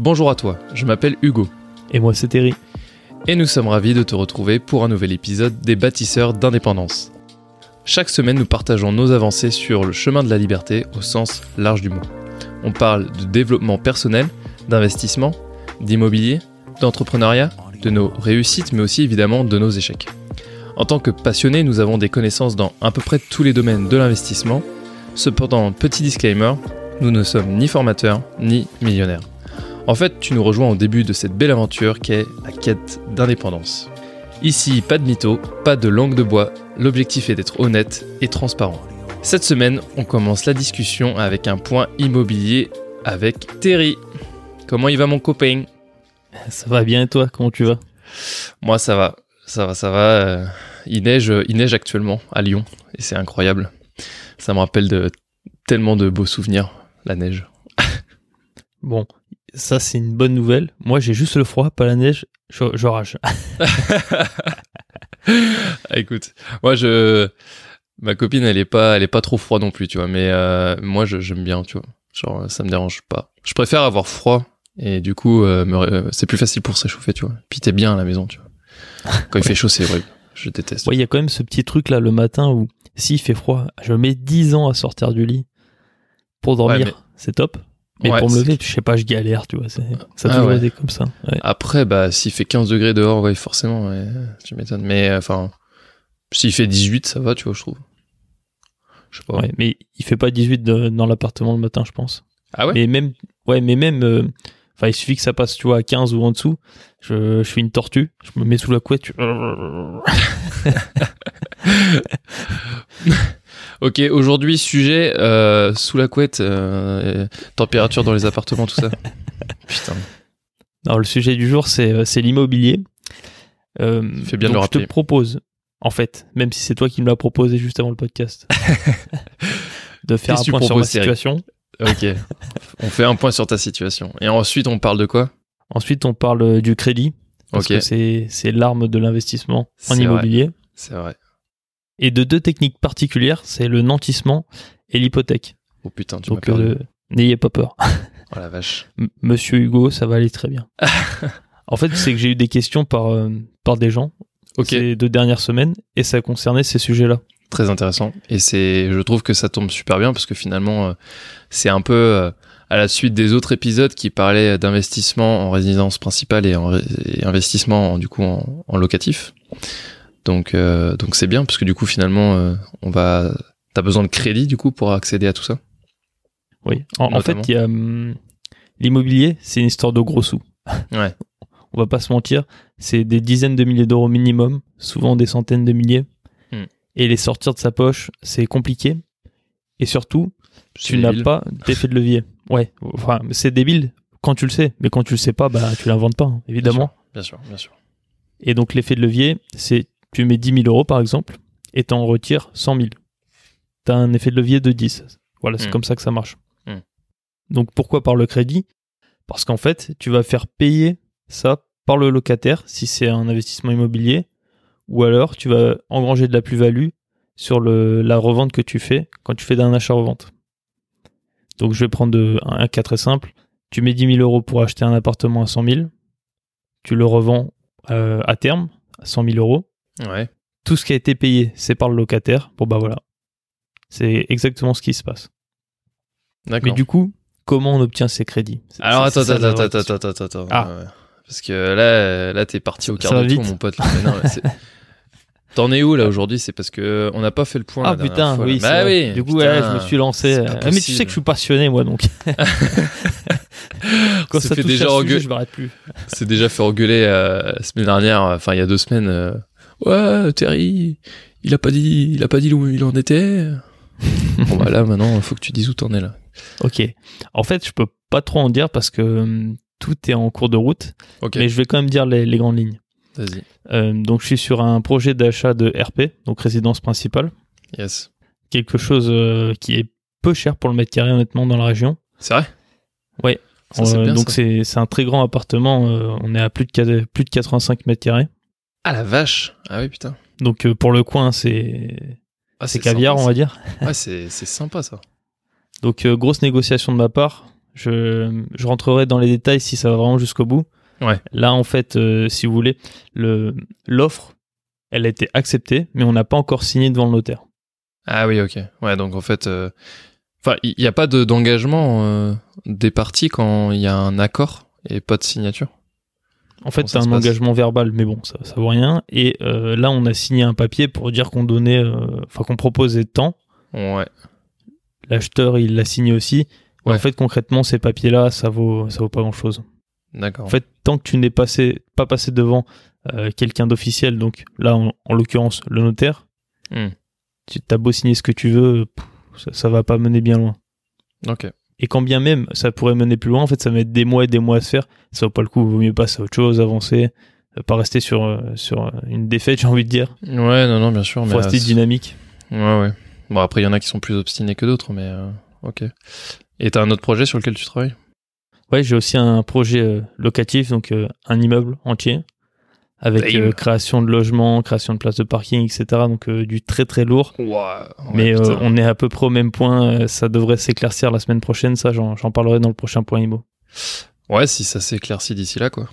Bonjour à toi, je m'appelle Hugo. Et moi c'est Terry. Et nous sommes ravis de te retrouver pour un nouvel épisode des bâtisseurs d'indépendance. Chaque semaine, nous partageons nos avancées sur le chemin de la liberté au sens large du mot. On parle de développement personnel, d'investissement, d'immobilier, d'entrepreneuriat, de nos réussites, mais aussi évidemment de nos échecs. En tant que passionnés, nous avons des connaissances dans à peu près tous les domaines de l'investissement. Cependant, petit disclaimer, nous ne sommes ni formateurs ni millionnaires. En fait, tu nous rejoins au début de cette belle aventure qu'est la quête d'indépendance. Ici, pas de mytho, pas de langue de bois, l'objectif est d'être honnête et transparent. Cette semaine, on commence la discussion avec un point immobilier avec Terry. Comment il va mon copain? Ça va bien et toi? Comment tu vas? Moi ça va, ça va, ça va. Euh, il neige, il neige actuellement à Lyon et c'est incroyable. Ça me rappelle de tellement de beaux souvenirs, la neige. Bon, ça c'est une bonne nouvelle. Moi j'ai juste le froid, pas la neige. Je, je rage. Ah, écoute, moi je, ma copine elle est pas, elle est pas trop froide non plus, tu vois. Mais euh, moi je- j'aime bien, tu vois. Genre ça me dérange pas. Je préfère avoir froid et du coup euh, ré- c'est plus facile pour s'échauffer, tu vois. Puis t'es bien à la maison, tu vois. Quand il fait chaud c'est horrible. Je déteste. Ouais, il y a quand même ce petit truc là le matin où s'il fait froid, je mets 10 ans à sortir du lit pour dormir. Ouais, mais- C'est top. Mais Ouais, pour me lever, je sais pas, je galère, tu vois. Ça Ah toujours ouais. été comme ça. Ouais. Après, bah, s'il fait 15 degrés dehors, ouais, forcément, tu m'étonnes. Mais, euh, enfin, s'il fait 18, ça va, tu vois, je trouve. Je sais pas. Mais il fait pas 18 de- dans l'appartement le matin, je pense. Ah ouais? Mais même, ouais, mais même, euh, enfin, il suffit que ça passe, tu vois, à 15 ou en dessous. Je, je suis une tortue, je me mets sous la couette. je- Ok, aujourd'hui, sujet, euh, sous la couette, euh, température dans les appartements, tout ça. Putain. Alors, le sujet du jour, c'est euh, c'est l'immobilier. Euh, Fais bien donc le Je te rappeler. propose, en fait, même si c'est toi qui me l'as proposé juste avant le podcast, de faire Qu'est-ce un point sur ma situation. Ok. on fait un point sur ta situation. Et ensuite, on parle de quoi? Ensuite, on parle du crédit, parce que c'est c'est l'arme de l'investissement en C'est vrai. immobilier. C'est vrai. Et de deux techniques particulières, c'est le nantissement et l'hypothèque. Oh putain, tu m'as perdu. euh, n'ayez pas peur. Oh la vache. M- Monsieur Hugo, ça va aller très bien. en fait, c'est que j'ai eu des questions par, euh, par des gens ces deux dernières semaines et ça concernait ces sujets-là. Très intéressant. Et c'est, je trouve que ça tombe super bien parce que finalement, euh, c'est un peu euh, à la suite des autres épisodes qui parlaient d'investissement en résidence principale et, en et investissement en, du coup en, en locatif. Donc, euh, donc c'est bien parce que du coup finalement, euh, on va, t'as besoin de crédit du coup pour accéder à tout ça? Oui. En, en fait, Notamment. il y a hum, l'immobilier, c'est une histoire de gros sous. Ouais. On va pas se mentir, c'est des dizaines de milliers d'euros minimum, souvent des centaines de milliers. Hmm. Et les sortir de sa poche, c'est compliqué. Et surtout, tu n'as pas d'effet de levier. Ouais, enfin, c'est débile quand tu le sais, mais quand tu le sais pas, bah tu l'inventes pas, hein, évidemment. Bien sûr, bien sûr. Et donc l'effet de levier, c'est tu mets 10 000 euros par exemple, et t'en retires 100 000. T'as un effet de levier de 10. Voilà, c'est Hmm. comme ça que ça marche. Hmm. Donc pourquoi par le crédit? Parce qu'en fait, tu vas faire payer ça par le locataire si c'est un investissement immobilier, ou alors tu vas engranger de la plus-value sur le, la revente que tu fais quand tu fais d'un achat-revente. Donc je vais prendre de- un, un cas très simple. Tu mets 10 000 euros pour acheter un appartement à 100 000, tu le revends euh, à terme à 100 000 euros. Ouais. Tout ce qui a été payé, c'est par le locataire. Bon bah voilà. C'est exactement ce qui se passe. Mais du coup, comment on obtient ces crédits? Alors attends, ça, attends, attends, attends, attends, attends, attends. Ah. Ouais. Parce que là, là, t'es parti au Ça quart va de tour, mon pote. T'en es où là aujourd'hui? C'est parce que on n'a pas fait le point. Ah la putain, fois, oui, Bah oui. Du coup, putain, ouais, je me suis lancé. euh, ah, mais tu sais que je suis passionné, moi, donc. Quand ça fait touche déjà sujet, je m'arrête plus. C'est déjà fait engueuler euh, la semaine dernière, enfin il y a deux semaines. euh, ouais, Terry, il a pas dit, il a pas dit où il en était. bon bah là maintenant, il faut que tu dises où t'en es là. Ok. En fait, je peux pas trop en dire parce que hum, tout est en cours de route, Ok. mais je vais quand même dire les, les grandes lignes. Vas-y. Euh, donc, je suis sur un projet d'achat de RP, donc résidence principale, Yes. quelque chose euh, qui est peu cher pour le mètre carré honnêtement dans la région. C'est vrai? Ouais. Ça, c'est Euh, bien, donc c'est un très grand appartement. euh, on est à plus de plus de 85 mètres carrés. Ah la vache. Ah oui putain. Donc euh, pour le coin, c'est Ah, c'est caviar, sympa, on va dire. Ouais, c'est c'est sympa ça. Donc euh, grosse négociation de ma part. Je, je rentrerai dans les détails si ça va vraiment jusqu'au bout. Ouais. Là, en fait, euh, si vous voulez, le l'offre, elle a été acceptée, mais on n'a pas encore signé devant le notaire. Ah oui, ok. Ouais, donc en fait, enfin, il n'y a pas de d'engagement des parties quand il y a un accord et pas de signature. En fait, c'est un engagement verbal, mais bon, ça, ça vaut rien. Et euh, là, on a signé un papier pour dire qu'on donnait, euh, enfin, qu'on proposait temps. Ouais. L'acheteur, il l'a signé aussi. Ouais. En fait, concrètement, ces papiers-là, ça vaut, ça vaut pas grand-chose. D'accord. En fait, tant que tu n'es passé, pas passé devant euh, quelqu'un d'officiel, donc là, en, en l'occurrence, le notaire, Hmm. tu as beau signer ce que tu veux, pff, ça, ça va pas mener bien loin. Ok. Et quand bien même ça pourrait mener plus loin, en fait, ça met des mois et des mois à se faire. Ça vaut pas le coup. Vaut mieux passer à autre chose, avancer, euh, pas rester sur euh, sur euh, une défaite, j'ai envie de dire. Ouais, non, non, bien sûr. Faut mais, rester dynamique. Ouais, ouais. Bon, après, il y en a qui sont plus obstinés que d'autres, mais euh, ok. Et t'as un autre projet sur lequel tu travailles? Ouais, j'ai aussi un projet locatif, donc un immeuble entier avec euh, création de logements, création de places de parking, etc. Donc euh, du très très lourd. Mais euh, on est à peu près au même point. euh, ça devrait s'éclaircir la semaine prochaine. Ça, j'en j'en parlerai dans le prochain point IMO. Ouais, si ça s'éclaircit d'ici là, quoi.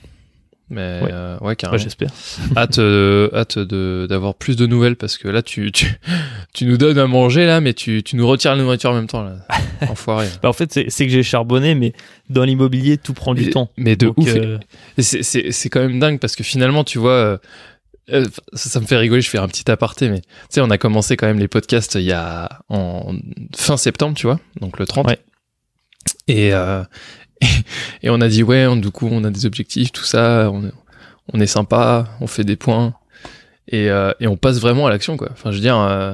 Mais Ouais. euh, ouais, carrément. J'espère. hâte, euh, hâte d'avoir plus de nouvelles parce que là, tu, tu, tu nous donnes à manger là, mais tu, tu nous retires la nourriture en même temps là. Enfoiré. Bah, en fait, c'est que j'ai charbonné, mais dans l'immobilier, tout prend du temps. Mais de Donc, ouf. euh, c'est- quand même dingue parce que finalement, tu vois, euh, euh, ça, ça me fait rigoler. Je fais un petit aparté, mais tu sais, on a commencé quand même les podcasts il y a en fin septembre, tu vois, donc le 30. Ouais. Et, euh, et, on a dit, ouais, du coup, on a des objectifs, tout ça, on, est- sympa, on fait des points. Et, euh, et on passe vraiment à l'action, quoi. Enfin, je veux dire, euh,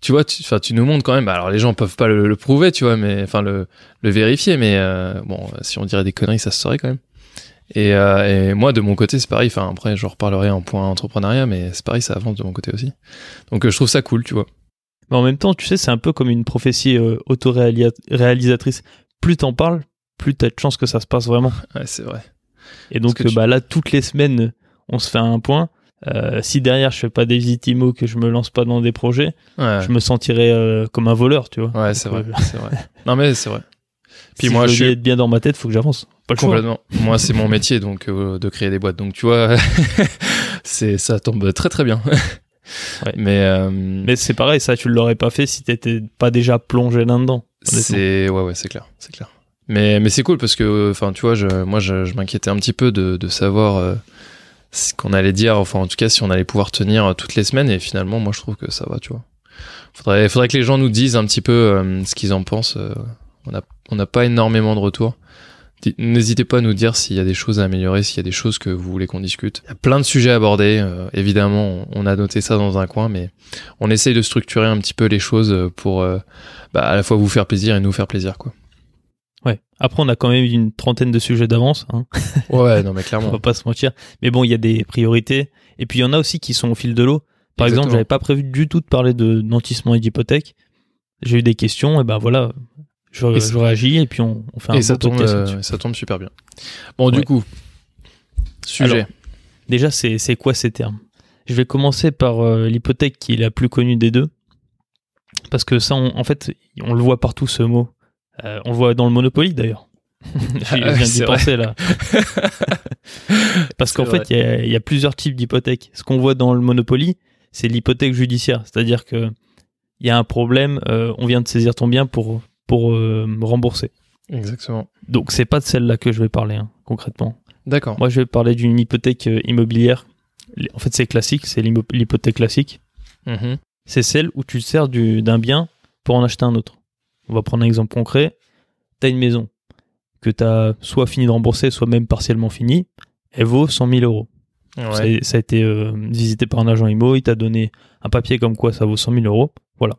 tu vois, tu, tu nous montres quand même. Alors, les gens peuvent pas le, prouver, tu vois, mais enfin, le, vérifier, mais euh, bon, si on dirait des conneries, ça se saurait quand même. Et, moi, de mon côté, c'est pareil. Enfin, après, je reparlerai en point entrepreneuriat, mais c'est pareil, ça avance de mon côté aussi. Donc, je trouve ça cool, tu vois. Mais en même temps, tu sais, c'est un peu comme une prophétie autoréalisatrice. Plus t'en parles, plus t'as de chances que ça se passe vraiment. Ouais, c'est vrai. Et donc, euh, tu- bah, là, toutes les semaines, on se fait un point. Euh, si derrière, je fais pas des visites IMO, que je me lance pas dans des projets, Ouais, je me sentirais euh, comme un voleur, tu vois. ouais c'est vrai, Donc, c'est vrai. Non, mais c'est vrai. Puis si moi, je suis être bien dans ma tête, faut que j'avance. Pas le choix. complètement. Moi, c'est mon métier, donc euh, de créer des boîtes. Donc, tu vois, c'est ça tombe très très bien. Ouais. Mais, Mais c'est pareil, ça, tu l'aurais pas fait si t'étais pas déjà plongé là-dedans. C'est ouais ouais c'est clair c'est clair. Mais mais c'est cool parce que enfin tu vois je moi je, je m'inquiétais un petit peu de, de savoir euh, ce qu'on allait dire enfin en tout cas si on allait pouvoir tenir euh, toutes les semaines et finalement moi je trouve que ça va tu vois. Faudrait faudrait que les gens nous disent un petit peu euh, ce qu'ils en pensent. euh, on a on n'a pas énormément de retours. N'hésitez pas à nous dire s'il y a des choses à améliorer, s'il y a des choses que vous voulez qu'on discute. Il y a plein de sujets à aborder. euh, évidemment, on, a noté ça dans un coin, mais on essaye de structurer un petit peu les choses pour euh, bah, à la fois vous faire plaisir et nous faire plaisir, quoi. Ouais. Après, on a quand même une trentaine de sujets d'avance. Hein. Ouais, non, mais on clairement. va pas se mentir. Mais bon, il y a des priorités. Et puis, il y en a aussi qui sont au fil de l'eau. Par exemple, Exactement. j'avais pas prévu du tout de parler de nantissement et d'hypothèque. J'ai eu des questions, et ben voilà, je, Et je ça- réagis et puis on, on fait un Et ça tombe, euh, ça tombe super bien. Bon, du coup, sujet. Alors, Déjà, c'est c'est quoi ces termes? Je vais commencer par euh, l'hypothèque qui est la plus connue des deux. Parce que ça, on- en fait, on le voit partout ce mot. Euh, on le voit dans le Monopoly d'ailleurs. je viens d'y C'est vrai. penser là. Parce qu'en fait, il y a- il y, a plusieurs types d'hypothèques. Ce qu'on voit dans le Monopoly, c'est l'hypothèque judiciaire. C'est-à-dire que il y a un problème, euh, on vient de saisir ton bien pour, pour euh, rembourser. Exactement. Donc, c'est pas de celle-là que je vais parler, hein, concrètement. D'accord. Moi, je vais parler d'une hypothèque immobilière. En fait, c'est classique, c'est l'hypothèque classique. Mhm. C'est celle où tu te sers du- d'un bien pour en acheter un autre. On va prendre un exemple concret. Tu as une maison que tu as soit fini de rembourser, soit même partiellement fini. Elle vaut 100 000 euros. Ouais. Ça, ça a été euh, visité par un agent IMO, il t'a donné un papier comme quoi ça vaut 100 000 euros. Voilà.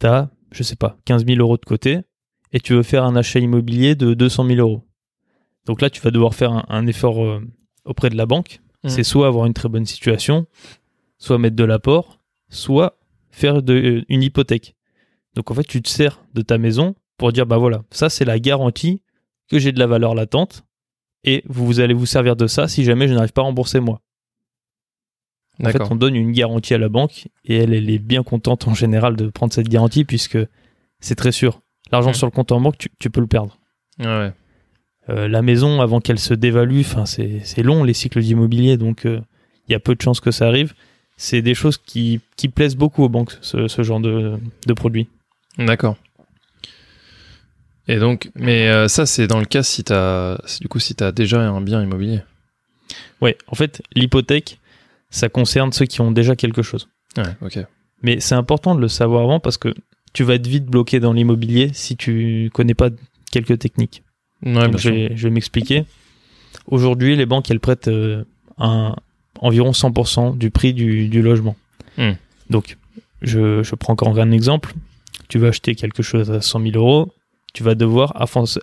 Tu as, je sais pas, 15 000 euros de côté et tu veux faire un achat immobilier de 200 000 euros. Donc là, tu vas devoir faire un, un effort euh, auprès de la banque. Mhm. C'est soit avoir une très bonne situation, soit mettre de l'apport, soit faire de, euh, une hypothèque. Donc en fait, tu te sers de ta maison pour dire bah voilà, ça c'est la garantie que j'ai de la valeur latente et vous, vous allez vous servir de ça si jamais je n'arrive pas à rembourser moi. En fait, on donne une garantie à la banque et elle, elle est bien contente en général de prendre cette garantie puisque c'est très sûr. L'argent Mhm. sur le compte en banque, tu, tu peux le perdre. Ouais. Euh, la maison, avant qu'elle se dévalue, c'est long les cycles d'immobilier, donc euh, il y a peu de chances que ça arrive. C'est des choses qui, qui plaisent beaucoup aux banques, ce, ce genre de, de produits. D'accord. Et donc, mais euh, ça, c'est dans le cas si t'as, du coup, si t'as déjà un bien immobilier. Ouais, en fait, l'hypothèque, ça concerne ceux qui ont déjà quelque chose. Ouais, ok. Mais c'est important de le savoir avant parce que tu vas être vite bloqué dans l'immobilier si tu connais pas quelques techniques. Ouais, Donc, je, vais, je vais m'expliquer. Aujourd'hui, les banques, elles prêtent euh, un, environ 100% du prix du, du logement. Hmm. Donc, je, je prends encore un exemple. Tu vas acheter quelque chose à 100 000 euros, tu vas devoir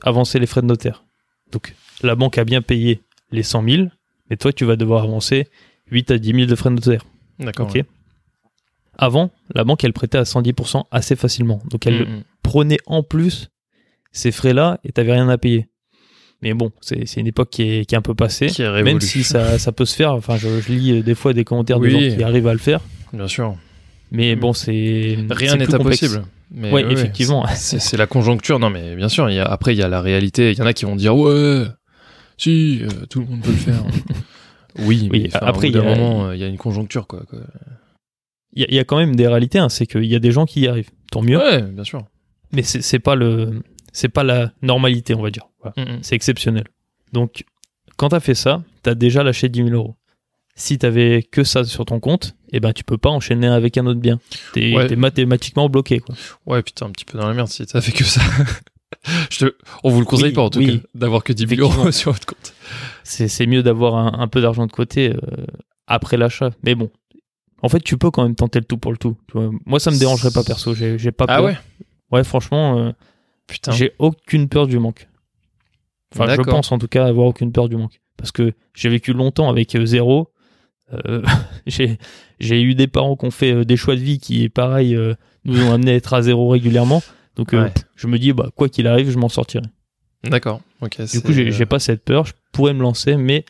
avancer, les frais de notaire. Donc, la banque a bien payé les 100 000, mais toi, tu vas devoir avancer 8 à 10 000 de frais de notaire. D'accord. Avant, la banque, elle prêtait à 100% assez facilement. Donc, elle. Mm, mm. prenait en plus ces frais-là et t'avais rien à payer. Mais bon, c'est une époque qui est, qui est un peu passée. Qui est Même si ça, ça peut se faire, enfin, je, je lis euh, des fois des commentaires Oui. de gens qui arrivent à le faire. Bien sûr. Mais Mm. bon, c'est. Rien n'est impossible. Mais Ouais, ouais, effectivement. C'est la conjoncture. Non, mais bien sûr. Il y a, après, il y a la réalité. Il y en a qui vont dire ouais, si, euh, tout le monde peut le faire. oui, Oui, mais après, il y a- moment, euh, y a une conjoncture, quoi. Il y, a- il y a quand même des réalités, hein, c'est qu'il y a des gens qui y arrivent. Tant mieux. Ouais, bien sûr. Mais c'est pas le. C'est pas la normalité, on va dire. Voilà. Mm, mm. C'est exceptionnel. Donc, quand t'as fait ça, t'as déjà lâché 10 000 euros. Si t'avais que ça sur ton compte, eh ben tu peux pas enchaîner avec un autre bien. T'es Ouais. mathématiquement bloqué. Quoi. Ouais, putain, un petit peu dans la merde si t'as fait que ça. Je te... On vous le conseille Oui, pas en tout oui. cas d'avoir que 10 000 euros sur votre compte. C'est mieux d'avoir un, un peu d'argent de côté euh, après l'achat. Mais bon, en fait, tu peux quand même tenter le tout pour le tout. Tu. Moi, ça me dérangerait pas perso. J'ai pas peur. Ah ouais? Ouais, franchement, euh, Putain. j'ai aucune peur du manque. Enfin, je pense en tout cas avoir aucune peur du manque. Parce que j'ai vécu longtemps avec euh, zéro. Euh, j'ai eu des parents qui ont fait euh, des choix de vie qui, pareil, euh, nous ont amené à être à zéro régulièrement. Donc, euh, je me dis, bah, quoi qu'il arrive, je m'en sortirai. D'accord. Ok. Du coup, j'ai pas cette peur. Je pourrais me lancer, mais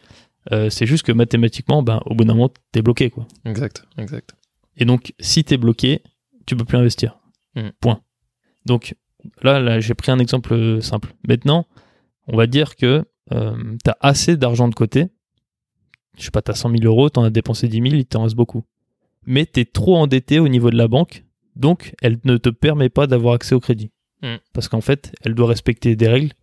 c'est juste que mathématiquement, ben, au bout d'un moment, t'es bloqué, quoi. Exact. Exact. Et donc, si t'es bloqué, tu peux plus investir. Mm. Point. Donc, là, là j'ai pris un exemple simple. Maintenant, on va dire que t'as assez d'argent de côté. Je sais pas, t'as 100 000 euros, t'en as dépensé 10 000, il t'en reste beaucoup. Mais t'es trop endetté au niveau de la banque, donc elle ne te permet pas d'avoir accès au crédit. Mm. Parce qu'en fait, elle doit respecter des règles.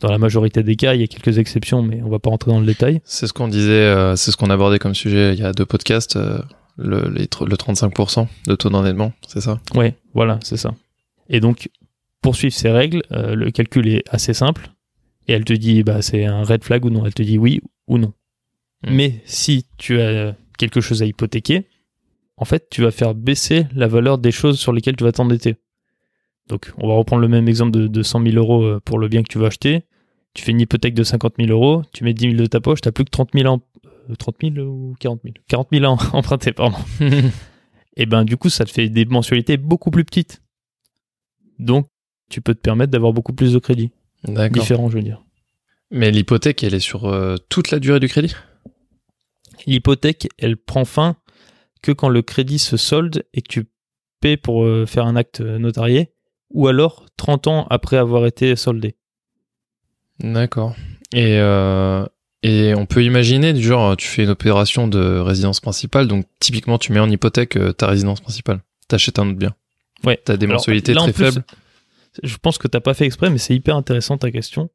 Dans la majorité des cas, il y a quelques exceptions, mais on va pas rentrer dans le détail. C'est ce qu'on disait, euh, c'est ce qu'on abordait comme sujet il y a deux podcasts, euh, le, les tr- le 35% de taux d'endettement, c'est ça? Ouais, voilà, c'est ça. Et donc, pour suivre ces règles, euh, le calcul est assez simple. Et elle te dit, bah, c'est un red flag ou non. Elle te dit oui ou non. Mm. Mais si tu as quelque chose à hypothéquer, en fait, tu vas faire baisser la valeur des choses sur lesquelles tu vas t'endetter. Donc, on va reprendre le même exemple de, de 100 000 euros euh, pour le bien que tu vas acheter. Tu fais une hypothèque de 50 000 euros, tu mets 10 000 de ta poche, tu plus que 30 000 en... euh, 30 000 ou 40 000 40 000 à emprunter, pardon et ben du coup ça te fait des mensualités beaucoup plus petites. Donc tu peux te permettre d'avoir beaucoup plus de crédits D'accord. différents, je veux dire. Mais l'hypothèque, elle est sur euh, toute la durée du crédit? L'hypothèque, elle prend fin que quand le crédit se solde et que tu paies pour euh, faire un acte notarié, ou alors 30 ans après avoir été soldé. D'accord. Et, euh, et on peut imaginer, du genre, tu fais une opération de résidence principale, donc typiquement tu mets en hypothèque euh, ta résidence principale. T'achètes un autre bien. Ouais. T'as des Alors, mensualités là, très plus, faibles. Je pense que t'as pas fait exprès, mais c'est hyper intéressant ta question.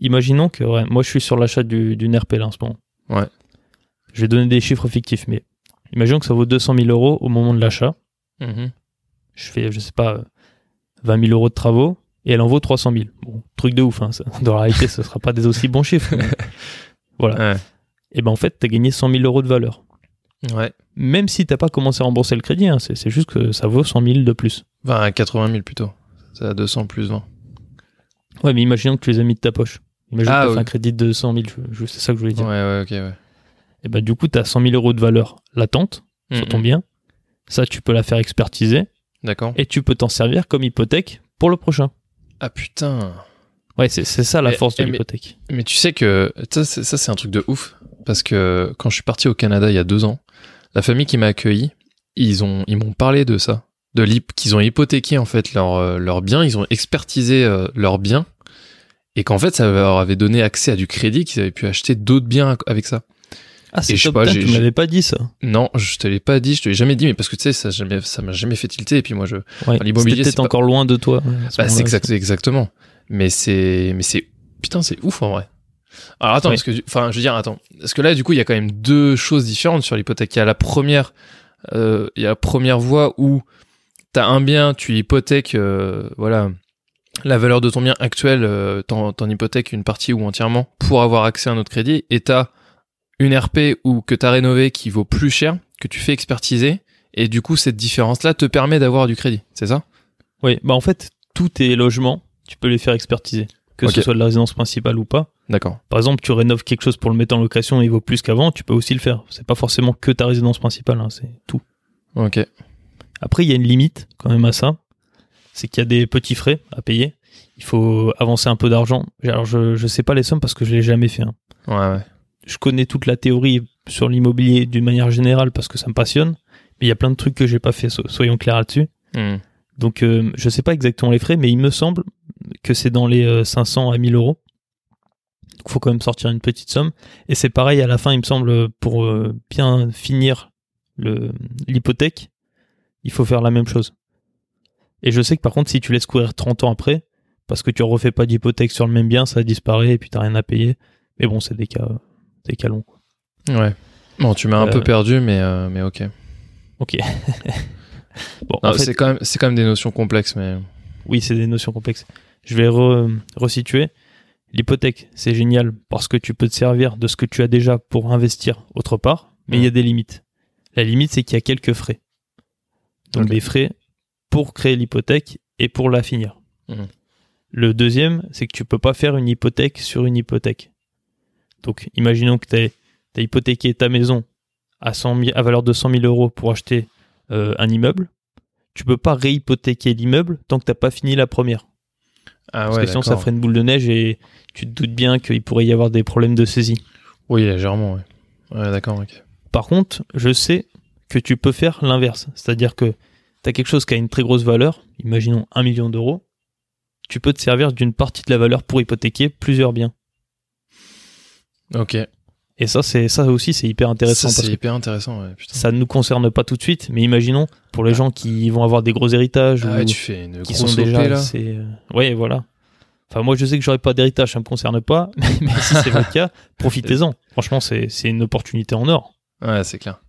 Imaginons que ouais, moi je suis sur l'achat du- d'une RP là en ce moment. Ouais. Je vais donner des chiffres fictifs, mais imaginons que ça vaut 200 000 euros au moment de l'achat. Mhm. je fais, je sais pas, euh, 20 000 euros de travaux et elle en vaut 300 000. Bon, truc de ouf, hein, ça. dans la réalité, ce sera pas des aussi bons chiffres. mais voilà. Ouais. Et ben en fait, tu as gagné 100 000 euros de valeur. Ouais. Même si t'as pas commencé à rembourser le crédit, hein, c'est juste que ça vaut 100 000 de plus. Enfin, à 80 000 plutôt. C'est à 200 plus 20. Ouais, mais imaginons que tu les as mis de ta poche. Imagine Ah, que tu oui. fait un crédit de 100 000, je- je- c'est ça que je voulais Ouais, dire. ouais, ok, ouais. Et ben du coup, tu as 100 000 euros de valeur latente sur ton Mhm. bien. Ça, tu peux la faire expertiser D'accord. et tu peux t'en servir comme hypothèque pour le prochain. Ah putain. Ouais, c'est c'est ça la Mais- force de mais- l'hypothèque. Mais tu sais que ça, c'est un truc de ouf parce que quand je suis parti au Canada il y a deux ans, la famille qui m'a accueilli, ils ont ils m'ont parlé de ça, de qu'ils ont hypothéqué en fait leur euh, leur bien, ils ont expertisé euh, leurs biens et qu'en fait, ça leur avait donné accès à du crédit, qu'ils avaient pu acheter d'autres biens avec ça. Ah, c'est top. pas, Putain, j'ai- tu j'ai- m'avais pas dit ça. Non, je te l'ai pas dit, je te l'ai jamais dit, mais parce que tu sais, ça jamais- ça m'a jamais fait tilter. Et puis moi, je, Ouais. l'immobilier, C'était pas- encore loin de toi. bah, c'est exact, exactement. Mais c'est, mais c'est, putain, c'est ouf en vrai. Alors attends, parce que, enfin, je veux dire, attends, parce que là, du coup, il y a quand même deux choses différentes sur l'hypothèque. Il y a la première, euh, il y a la première voie où t'as un bien, tu hypothèques, euh, voilà, la valeur de ton bien actuel, euh, t'en, t'en hypothèques une partie ou entièrement pour avoir accès à un autre crédit, et t'as une RP ou que t'as rénové qui vaut plus cher, que tu fais expertiser, et du coup, cette différence-là te permet d'avoir du crédit, c'est ça? Oui, bah en fait, tous tes logements, tu peux les faire expertiser. Que ce soit de la résidence principale ou pas. D'accord. Par exemple, tu rénoves quelque chose pour le mettre en location et il vaut plus qu'avant, tu peux aussi le faire. C'est pas forcément que ta résidence principale, hein, c'est tout. Ok. Après, il y a une limite quand même à ça. C'est qu'il y a des petits frais à payer. Il faut avancer un peu d'argent. Alors, je, je sais pas les sommes parce que je l'ai jamais fait. hein. Ouais, ouais. Je connais toute la théorie sur l'immobilier d'une manière générale parce que ça me passionne. Mais il y a plein de trucs que j'ai pas fait, so- soyons clairs là-dessus. Hmm. Donc, euh, je sais pas exactement les frais, mais il me semble que c'est dans les euh, 500 à 1000 euros. Donc, faut quand même sortir une petite somme. Et c'est pareil à la fin, il me semble, pour euh, bien finir l'hypothèque, il faut faire la même chose. Et je sais que par contre, si tu laisses courir 30 ans après, parce que tu refais pas d'hypothèque sur le même bien, ça disparaît et puis t'as rien à payer. Mais bon, c'est des cas, des quoi. Ouais. Bon, tu m'as un Euh, peu perdu, mais, euh, mais ok. Ok. bon, Non, en fait, c'est quand même, c'est quand même des notions complexes, mais. Oui, c'est des notions complexes. Je vais re- resituer. L'hypothèque, c'est génial parce que tu peux te servir de ce que tu as déjà pour investir autre part, mais il y a des limites. La limite, c'est qu'il y a quelques frais. Donc Ok. des frais pour créer l'hypothèque et pour la finir. Mhm. Le deuxième, c'est que tu peux pas faire une hypothèque sur une hypothèque. Donc, imaginons que tu as, hypothéqué ta maison à, 100 000 à valeur de 100 000 euros pour acheter euh, un immeuble. Tu peux pas réhypothéquer l'immeuble tant que t'as pas fini la première. Ah Parce ouais, que sinon, ça ferait une boule de neige et tu te doutes bien qu'il pourrait y avoir des problèmes de saisie. Oui, légèrement. Ouais, d'accord. Par contre, je sais que tu peux faire l'inverse. C'est-à-dire que tu as quelque chose qui a une très grosse valeur, imaginons 1 million d'euros, tu peux te servir d'une partie de la valeur pour hypothéquer plusieurs biens. Ok. Et ça, c'est ça aussi, c'est hyper intéressant Ça, parce c'est que hyper intéressant, ouais, putain. ça ne nous concerne pas tout de suite, mais imaginons pour les gens qui vont avoir des gros héritages Ah ou tu fais une qui sont déjà là. c'est euh, ouais voilà. Enfin moi je sais que j'aurais pas d'héritage, ça me concerne pas, mais si c'est votre cas, profitez-en. Franchement, c'est c'est une opportunité en or. Ouais, c'est clair.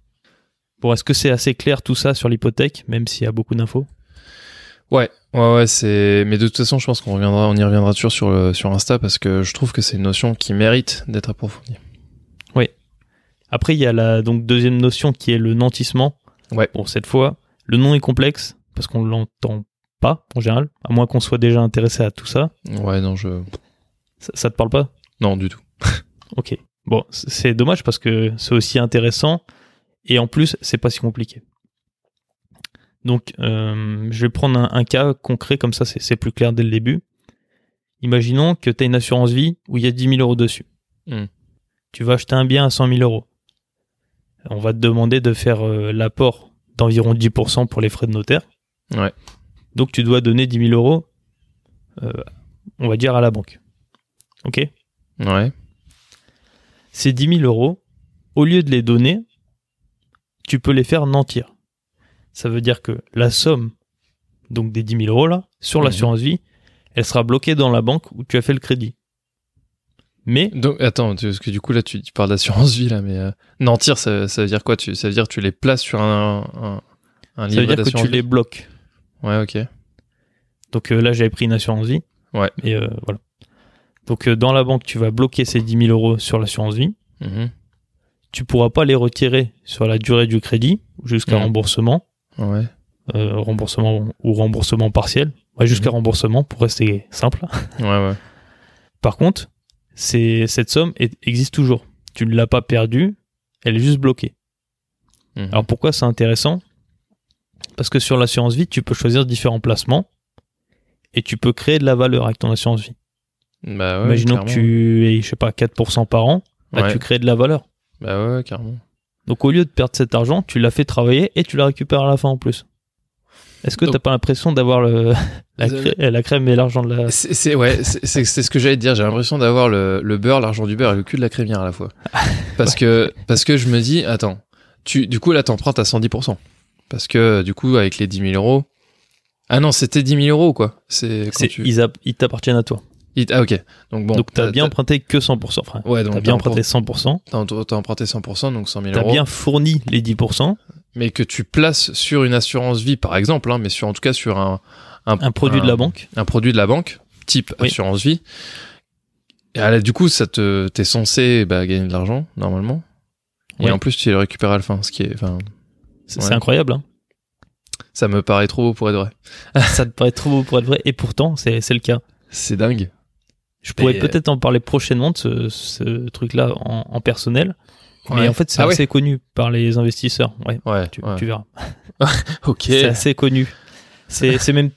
Bon, est-ce que c'est assez clair tout ça sur l'hypothèque, même s'il y a beaucoup d'infos? Ouais, ouais, ouais, c'est. Mais de toute façon, je pense qu'on reviendra, on y reviendra toujours sur, le, sur Insta parce que je trouve que c'est une notion qui mérite d'être approfondie. Après, il y a la donc deuxième notion qui est le nantissement. Ouais. Bon, cette fois, le nom est complexe parce qu'on l'entend pas en général, à moins qu'on soit déjà intéressé à tout ça. Ouais, non, je. Ça, ça te parle pas? Non, du tout. Ok. Bon, c'est dommage parce que c'est aussi intéressant et en plus, c'est pas si compliqué. Donc, euh, je vais prendre un, un cas concret, comme ça c'est c'est plus clair dès le début. Imaginons que tu as une assurance vie où il y a 10 000 euros dessus. Hmm. Tu vas acheter un bien à 100 000 euros. On va te demander de faire euh, l'apport d'environ 10% pour les frais de notaire. Ouais. Donc, tu dois donner 10 000 euros, euh, on va dire, à la banque. Ok? Ouais. ces 10 000 euros, au lieu de les donner, tu peux les faire nantir. Ça veut dire que la somme, donc des 10 000 euros là, sur Mhm. l'assurance vie, elle sera bloquée dans la banque où tu as fait le crédit. Mais, Donc, attends, parce que du coup, là, tu, tu parles d'assurance vie, là, mais. Euh, mentir, ça, ça veut dire quoi? Tu, Ça veut dire que tu les places sur un, un, un ça veut dire que tu les bloques. Ouais, ok. Donc euh, là, j'avais pris une assurance vie. Ouais. Et euh, voilà. Donc euh, dans la banque, tu vas bloquer ces 10 000 euros sur l'assurance vie. Mhm. Tu pourras pas les retirer sur la durée du crédit jusqu'à Mhm. remboursement. Ouais. euh, remboursement ou remboursement partiel, ouais, jusqu'à Mhm. remboursement pour rester simple. Ouais, ouais. Par contre, c'est cette somme est- existe toujours. Tu ne l'as pas perdue, elle est juste bloquée. Mhm. Alors pourquoi c'est intéressant? Parce que sur l'assurance vie, tu peux choisir différents placements et tu peux créer de la valeur avec ton assurance vie. Bah ouais. Imaginons que tu aies, je sais pas, 4% par an, là Ouais. tu crées de la valeur. Bah ouais, carrément. Donc au lieu de perdre cet argent, tu l'as fait travailler et tu la récupères à la fin en plus. Est-ce que t'as pas l'impression d'avoir le, la, crème et l'argent de la. C'est c'est- ouais, ce que j'allais te dire. J'ai l'impression d'avoir le, le beurre, l'argent du beurre et le cul de la crémière à la fois. Parce que parce que je me dis, attends, tu du coup là t'empruntes à 110%. Parce que du coup avec les 10 000 euros. Ah non, c'était 10 000 euros quoi. C'est tu. Ils t'appartiennent à toi. Ah ok. Donc bon. donc t'as bien emprunté que 100%, frère. Ouais, donc T'as bien emprunté 100%. T'as t'as emprunté 100%, donc 100 000 T'as euros. bien fourni les 10%. Mais que tu places sur une assurance vie par exemple, hein, mais sur en tout cas sur un Un produit de la banque. un produit de la banque, type Oui. assurance vie. Et là, du coup, ça te, t'es censé bah, gagner de l'argent, normalement. Et en plus, tu le récupères à la fin, ce qui est, enfin, C'est Ouais. incroyable. Hein. ça me paraît trop beau pour être vrai. ça te paraît trop beau pour être vrai. Et pourtant, c'est le cas. C'est dingue. Je pourrais Mais- peut-être en parler prochainement de ce, ce truc-là en, en personnel. Mais en fait, c'est Ah ouais. assez connu par les investisseurs. Ouais, Ouais, tu, verras. Ok. C'est assez connu. C'est même,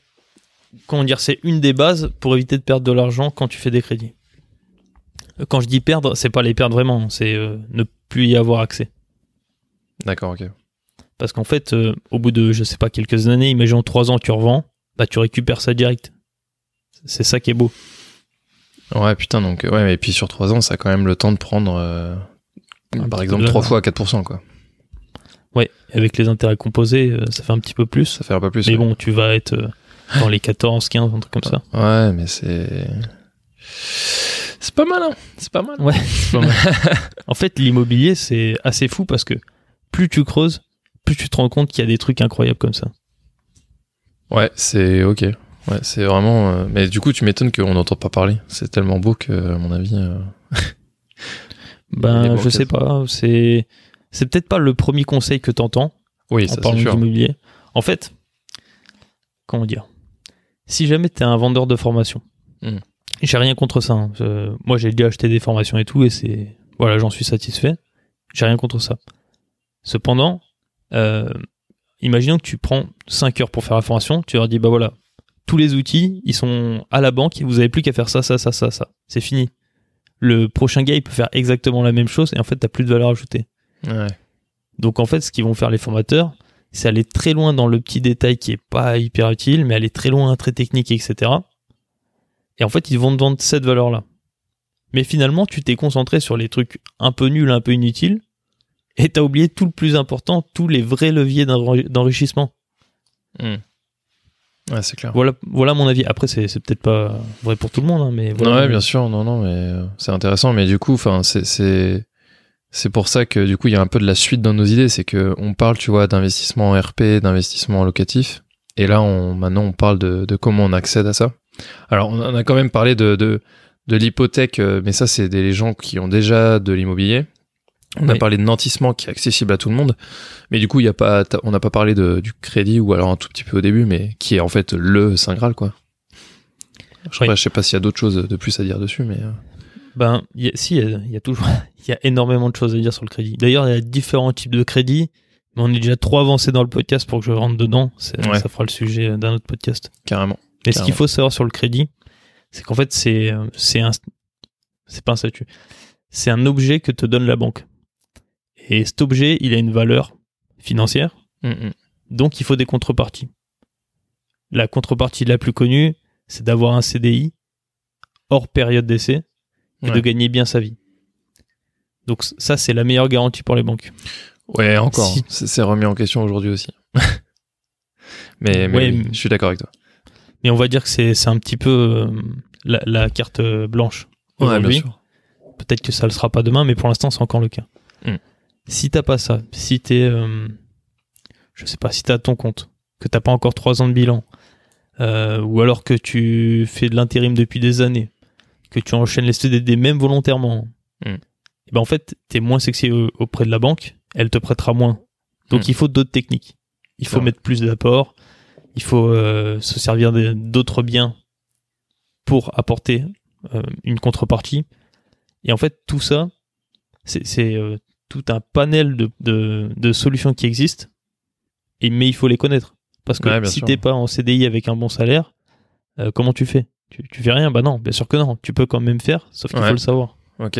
comment dire, c'est une des bases pour éviter de perdre de l'argent quand tu fais des crédits. Euh, Quand je dis perdre, c'est pas les perdre vraiment, c'est euh, ne plus y avoir accès. D'accord, ok. Parce qu'en fait, euh, au bout de, je sais pas, quelques années, imaginons trois ans, tu revends, bah tu récupères ça direct. C'est ça qui est beau. Ouais, putain, donc, ouais, mais puis sur 3 ans, ça a quand même le temps de prendre, euh, par exemple, peu de- 3 fois 4%, quoi. Ouais, avec les intérêts composés, euh, ça fait un petit peu plus. Ça fait un peu plus. Mais ouais. bon, tu vas être euh, dans les 14, 15, un truc comme ça. Ouais, mais c'est. C'est pas mal, hein. C'est pas mal. Ouais, c'est pas mal. en fait, l'immobilier, c'est assez fou parce que plus tu creuses, plus tu te rends compte qu'il y a des trucs incroyables comme ça. Ouais, c'est ok. Ouais, c'est vraiment. euh, Mais du coup, tu m'étonnes qu'on n'entend pas parler. C'est tellement beau que, à mon avis. euh, Ben, je sais pas. C'est, c'est peut-être pas le premier conseil que t'entends Oui, en ça c'est parlant sûr. d'immobilier. En fait, comment dire Si jamais t'es un vendeur de formation, Mhm. j'ai rien contre ça. hein. Euh, moi, j'ai déjà acheté des formations et tout, et c'est voilà, j'en suis satisfait. J'ai rien contre ça. Cependant, euh, imaginons que tu prends 5 heures pour faire la formation, tu leur dis bah voilà, tous les outils, ils sont à la banque, et vous avez plus qu'à faire ça, ça, ça, ça, ça. C'est fini. Le prochain gars, il peut faire exactement la même chose, et en fait, t'as plus de valeur ajoutée. Ouais. Donc en fait, ce qu'ils vont faire les formateurs, c'est aller très loin dans le petit détail qui est pas hyper utile, mais aller très loin, très technique, etc. Et en fait, ils vont te vendre cette valeur-là. Mais finalement, tu t'es concentré sur les trucs un peu nuls, un peu inutiles, et t'as oublié tout le plus important, tous les vrais leviers d'enri- d'enrichissement. Hmm. Ouais, c'est clair. Voilà, voilà mon avis. Après, c'est c'est peut-être pas vrai pour tout le monde, hein, mais voilà. ouais, bien sûr. Non, non, mais euh, c'est intéressant. Mais du coup, enfin, c'est c'est c'est pour ça que du coup, il y a un peu de la suite dans nos idées. C'est que on parle, tu vois, d'investissement en RP, d'investissement en locatif. Et là, on maintenant, on parle de, de comment on accède à ça. Alors, on a quand même parlé de de, de l'hypothèque, euh, mais ça, c'est des gens qui ont déjà de l'immobilier. On a parlé de nantissement qui est accessible à tout le monde, mais du coup, il y a pas, on n'a pas parlé de, du crédit ou alors un tout petit peu au début, mais qui est en fait le saint graal, quoi. Je, Oui. sais pas s'il y a d'autres choses de plus à dire dessus, mais euh, Ben, il y a- si, il y a- il y, a toujours, il y a énormément de choses à dire sur le crédit. D'ailleurs, il y a différents types de crédits, mais on est déjà trop avancé dans le podcast pour que je rentre dedans. Ouais. Ça fera le sujet d'un autre podcast. carrément. Mais ce qu'il faut savoir sur le crédit, c'est qu'en fait, c'est, euh, c'est un, c'est pas un statut. C'est un objet que te donne la banque. Et cet objet, il a une valeur financière, Mm, mm. donc il faut des contreparties. La contrepartie la plus connue, c'est d'avoir un CDI hors période d'essai et Ouais. de gagner bien sa vie. Donc ça, c'est la meilleure garantie pour les banques. Ouais, encore. Si- C'est remis en question aujourd'hui aussi. mais mais Ouais, oui, mais- je suis d'accord avec toi. Mais on va dire que c'est un petit peu euh, la, la carte blanche. aujourd'hui. Peut-être que ça le sera pas demain, mais pour l'instant, c'est encore le cas. Mm. Si t'as pas ça, si t'es, euh, je sais pas, si t'as ton compte, que t'as pas encore trois ans de bilan, euh, ou alors que tu fais de l'intérim depuis des années, que tu enchaînes les CDD même volontairement, Mm. et ben en fait, t'es moins sexy au- auprès de la banque, elle te prêtera moins. Donc Mm. il faut d'autres techniques. Il faut mettre plus d'apports, il faut euh, se servir d'autres biens pour apporter euh, une contrepartie. Et en fait, tout ça, c'est c'est, euh, tout un panel de, de, de solutions qui existent, et, mais il faut les connaître. Parce que Ouais, si t'es pas en CDI avec un bon salaire, euh, comment tu fais? Tu, tu fais rien? Bah non, bien sûr que non. Tu peux quand même faire, sauf qu'il Ouais. faut le savoir. Ok.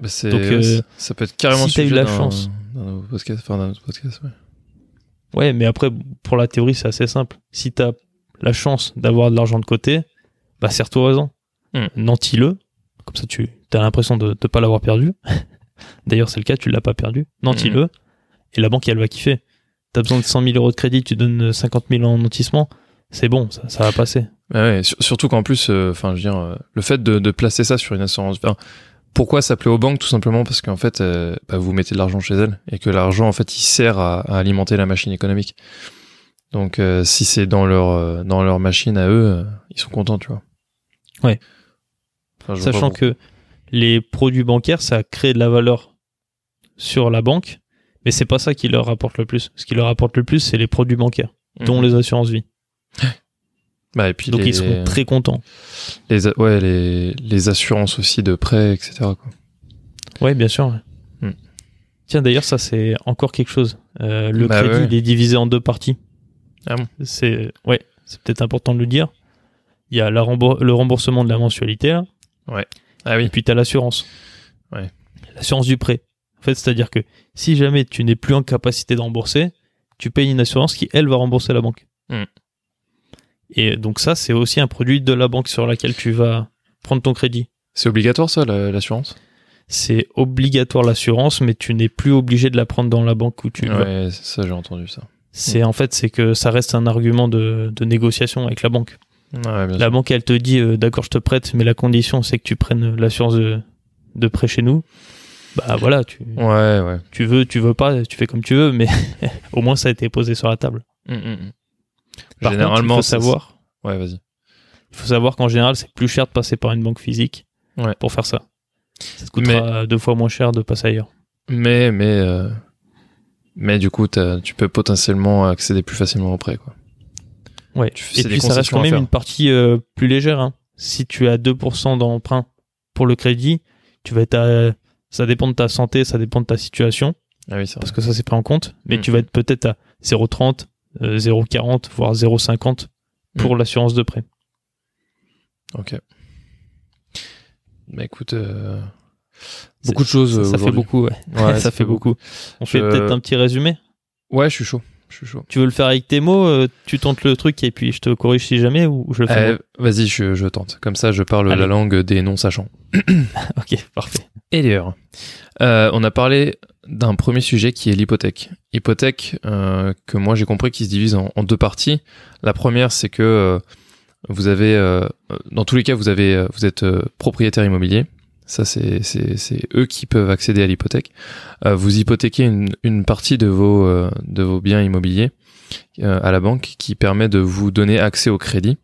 Bah, c'est Donc, euh, ça peut être carrément si t'as eu la chance. enfin autre podcast, ouais. Ouais, mais après, pour la théorie, c'est assez simple. Si tu as la chance d'avoir de l'argent de côté, bah serre-toi raison. Hmm. Nantis-le. Comme ça, tu as l'impression de ne pas l'avoir perdu. D'ailleurs, c'est le cas, tu l'as pas perdu. Nantis-le. Et la banque, elle va kiffer. T'as besoin de 100 000 euros de crédit, tu donnes 50 000 en nantissement. C'est bon, ça, ça va passer. Ouais, sur- surtout qu'en plus, euh, enfin, je veux dire, euh, le fait de, de placer ça sur une assurance. enfin, pourquoi s'appeler aux banques Tout simplement parce qu'en fait, euh, bah, vous mettez de l'argent chez elles et que l'argent, en fait, il sert à, à alimenter la machine économique. Donc, si c'est dans leur dans leur machine à eux, ils sont contents, tu vois. Ouais. Enfin, Sachant que les produits bancaires, ça crée de la valeur sur la banque, mais c'est pas ça qui leur rapporte le plus. Ce qui leur rapporte le plus, c'est les produits bancaires, pourquoi. dont Mhm. les assurances vie. Bah, et puis Donc les, ils seront très contents. les, ouais, les, les assurances aussi de prêt, etc. Quoi. Ouais, bien sûr. ouais. Hmm. Tiens, d'ailleurs, ça c'est encore quelque chose. Euh, le Bah crédit, ouais. il est divisé en deux parties. Ah bon C'est ouais, c'est peut-être important de le dire. Il y a la le remboursement de la mensualité là, Ah et oui. puis tu as l'assurance. Ouais. L'assurance du prêt. En fait, c'est-à-dire que si jamais tu n'es plus en capacité de rembourser, tu payes une assurance qui, elle, va rembourser la banque. Hmm. Et donc ça, c'est aussi un produit de la banque sur laquelle tu vas prendre ton crédit. C'est obligatoire ça, la- l'assurance? C'est obligatoire l'assurance, mais tu n'es plus obligé de la prendre dans la banque où tu vas. Ouais, ça, j'ai entendu ça. C'est en fait, c'est que ça reste un argument de, de négociation avec la banque. Ouais, La banque, elle te dit, euh, d'accord, je te prête, mais la condition, c'est que tu prennes l'assurance de, de prêt chez nous. Bah voilà, tu, Ouais, ouais. tu veux, tu veux pas, tu fais comme tu veux, mais au moins ça a été posé sur la table. Mm, mm, mm. Par Généralement, contre, il faut savoir, Ouais, vas-y. il faut savoir qu'en général, c'est plus cher de passer par une banque physique Ouais. pour faire ça. Ça te coûtera deux fois moins cher de passer ailleurs. Mais, mais, euh, mais du coup, tu peux potentiellement accéder plus facilement au prêt, quoi. Ouais. Tu Et puis ça reste quand même une partie euh, plus légère. hein. Si tu as 2% d'emprunt pour le crédit, tu vas être à- ça dépend de ta santé, ça dépend de ta situation, Ah oui, parce que ça c'est pris en compte, mais Mhm. tu vas être peut-être à 0,30, euh, 0,40, voire 0,50 pour l'assurance de prêt. Ok. Bah écoute, euh, beaucoup de choses. Ça, euh, ça fait beaucoup, ouais. Ouais, ça fait beaucoup. On fait peut-être un petit résumé? Ouais, je suis chaud. Je suis chaud. Tu veux le faire avec tes mots, euh, tu tentes le truc et puis je te corrige si jamais ou je le fais Euh, Vas-y, je, je tente. Comme ça, je parle Allez. la langue des non-sachants. Ok, parfait. Et d'ailleurs, euh, on a parlé d'un premier sujet qui est l'hypothèque. Hypothèque que moi j'ai compris qui se divise en, en deux parties. La première, c'est que vous avez, dans tous les cas, vous avez, vous êtes propriétaire immobilier. Ça, c'est c'est c'est eux qui peuvent accéder à l'hypothèque. Euh, vous hypothéquez une, une partie de vos euh, de vos biens immobiliers euh, à la banque, qui permet de vous donner accès au crédit.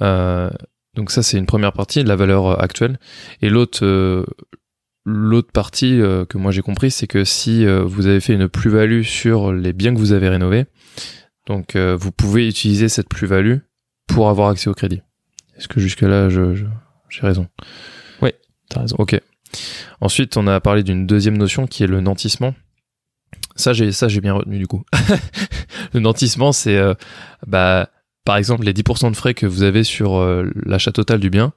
Euh, donc ça, c'est une première partie de la valeur euh, actuelle. Et l'autre euh, L'autre partie que moi j'ai compris, c'est que si vous avez fait une plus-value sur les biens que vous avez rénovés, donc vous pouvez utiliser cette plus-value pour avoir accès au crédit. Est-ce que jusque-là, je, je- j'ai raison? Ok. Ensuite, on a parlé d'une deuxième notion qui est le nantissement. Ça, j'ai ça j'ai bien retenu du coup. le nantissement, c'est euh, bah par exemple les 10% de frais que vous avez sur euh, l'achat total du bien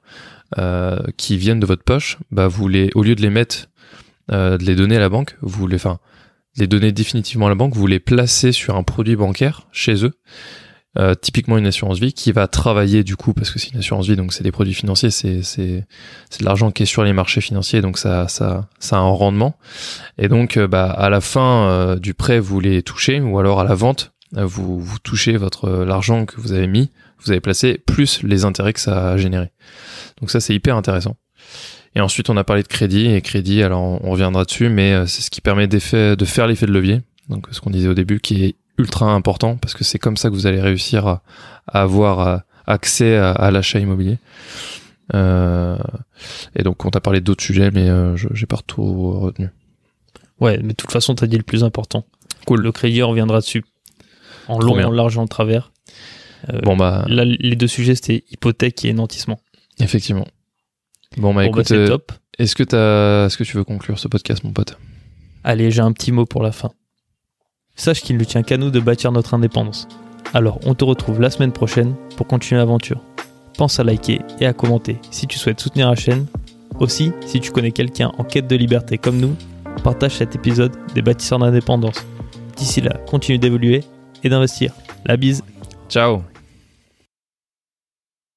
euh, qui viennent de votre poche, bah vous les au lieu de les mettre de les donner à la banque, vous les enfin les donner définitivement à la banque, vous les placez sur un produit bancaire chez eux. Euh, typiquement une assurance vie qui va travailler du coup parce que c'est une assurance vie donc c'est des produits financiers c'est c'est c'est de l'argent qui est sur les marchés financiers, donc ça, ça, ça a un rendement. Et donc, euh, bah, à la fin euh, du prêt, vous les touchez, ou alors à la vente, euh, vous, vous touchez votre l'argent que vous avez mis, vous avez placé, plus les intérêts que ça a généré. Donc ça, c'est hyper intéressant. Et ensuite, on a parlé de crédit, et crédit, alors on, reviendra dessus, mais c'est ce qui permet d'effet- de faire l'effet de levier. Donc ce qu'on disait au début, qui est ultra important, parce que c'est comme ça que vous allez réussir à, à avoir accès à, à l'achat immobilier. Euh, et donc on t'a parlé d'autres sujets, mais euh, j'ai pas tout retenu. Ouais, mais de toute façon, t'as dit le plus important. Cool. Le crédit, reviendra dessus. En long, en large, en travers. Euh, Bon bah Là, les deux sujets, c'était hypothèque et nantissement. effectivement. Bon bah bon, bah, écoute, euh, top. est-ce que t'as, est-ce que tu veux conclure ce podcast, mon pote? Allez, j'ai un petit mot pour la fin. Sache qu'il ne tient qu'à nous de bâtir notre indépendance. Alors, on te retrouve la semaine prochaine pour continuer l'aventure. Pense à liker et à commenter si tu souhaites soutenir la chaîne. Aussi, si tu connais quelqu'un en quête de liberté comme nous, partage cet épisode des bâtisseurs d'indépendance. D'ici là, continue d'évoluer et d'investir. La bise. Ciao